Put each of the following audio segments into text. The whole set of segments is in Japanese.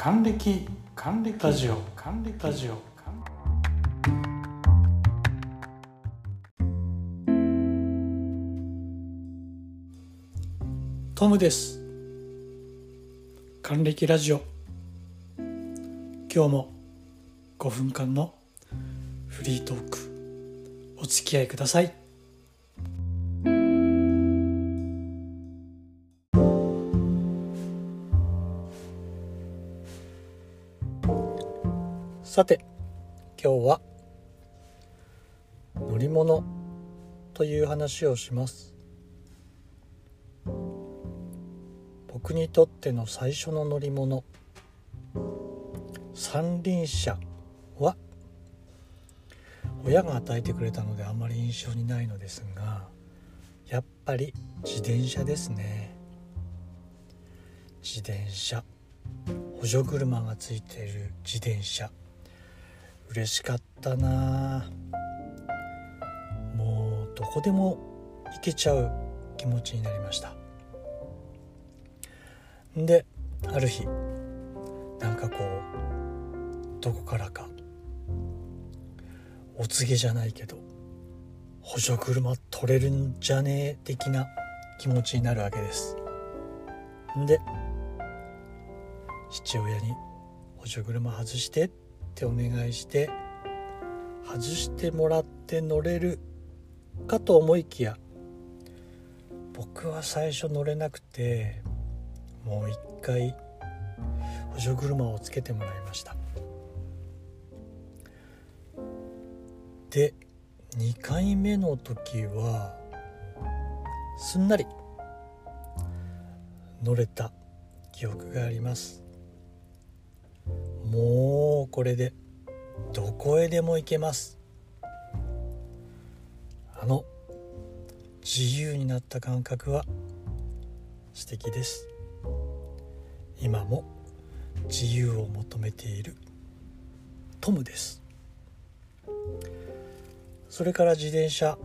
還暦還暦。ラジオ。還暦。ラジオ。トムです。還暦ラジオ。今日も5分間のフリートークお付き合いくださいさて今日は乗り物という話をします。僕にとっての最初の乗り物三輪車は親が与えてくれたのであまり印象にないのですがやっぱり自転車ですね。自転車補助車がついている自転車。嬉しかったな。もうどこでも行けちゃう気持ちになりました。である日なんかこうどこからかお告げじゃないけど補助車取れるんじゃねえ的な気持ちになるわけです。んで父親に補助車外してってお願いして外してもらって乗れるかと思いきや僕は最初乗れなくてもう一回補助車をつけてもらいました。で2回目の時はすんなり乗れた記憶があります。もうこれでどこへでも行けます。あの自由になった感覚は素敵です。今も自由を求めているトムです。それから自転車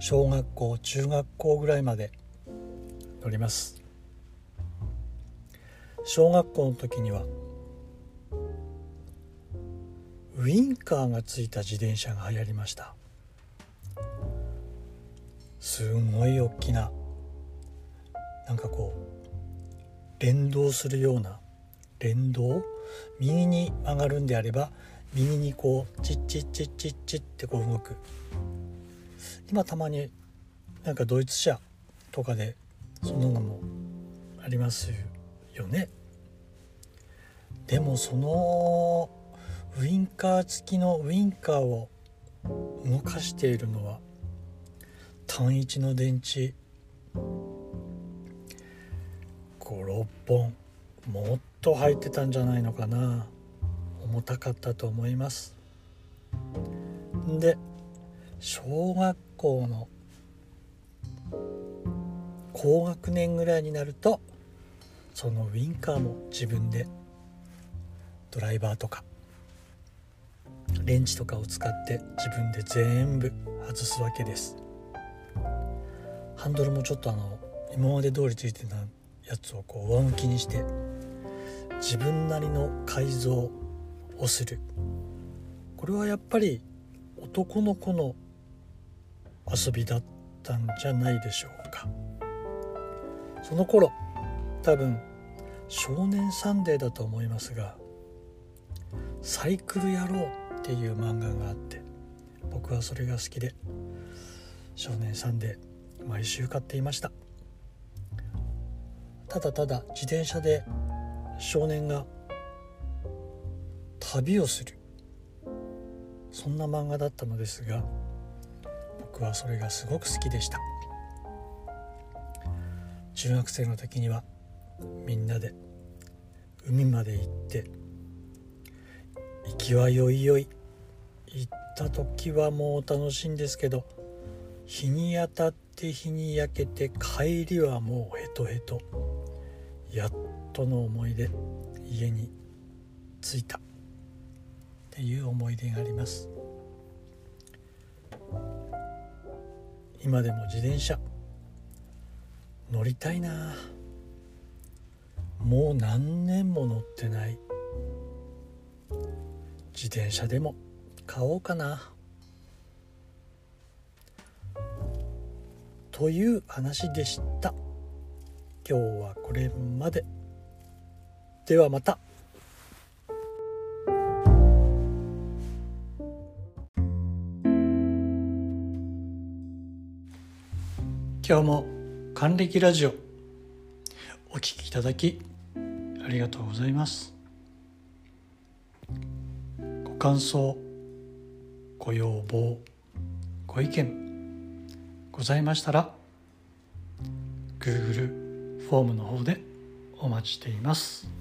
小学校中学校ぐらいまで乗ります。小学校の時にはウィンカーがついた自転車が流行りました。すごい大きななんかこう連動するような連動？右に曲がるんであれば右にこうチッチッチッチッチッってこう動く。今たまになんかドイツ車とかでそんなのもありますよね。でもそのウインカー付きのウインカーを動かしているのは単一の電池。56本もっと入ってたんじゃないのかな。重たかったと思います。で小学校の高学年ぐらいになるとそのウインカーも自分でドライバーとかレンチとかを使って自分で全部外すわけです。ハンドルもちょっとあの今まで通りついてたやつをこう上向きにして自分なりの改造をする。これはやっぱり男の子の遊びだったんじゃないでしょうか。その頃多分少年サンデーだと思いますが「サイクル野郎」っていう漫画があって僕はそれが好きで少年サンデー毎週買っていました。ただただ自転車で少年が旅をする。そんな漫画だったのですが僕はそれがすごく好きでした。中学生の時にはみんなで海まで行って行きはよいよい。行った時はもう楽しいんですけど日に当たって日に焼けて帰りはもうヘトヘト。やっとの思いで家に着いた。っていう思い出があります。今でも自転車。乗りたいな。もう何年も乗ってない。自転車でも買おうかな。という話でした。今日はこれまで。ではまた。今日も還暦ラジオ。お聞きいただきありがとうございます。感想ご要望ご意見ございましたら Google フォームの方でお待ちしています。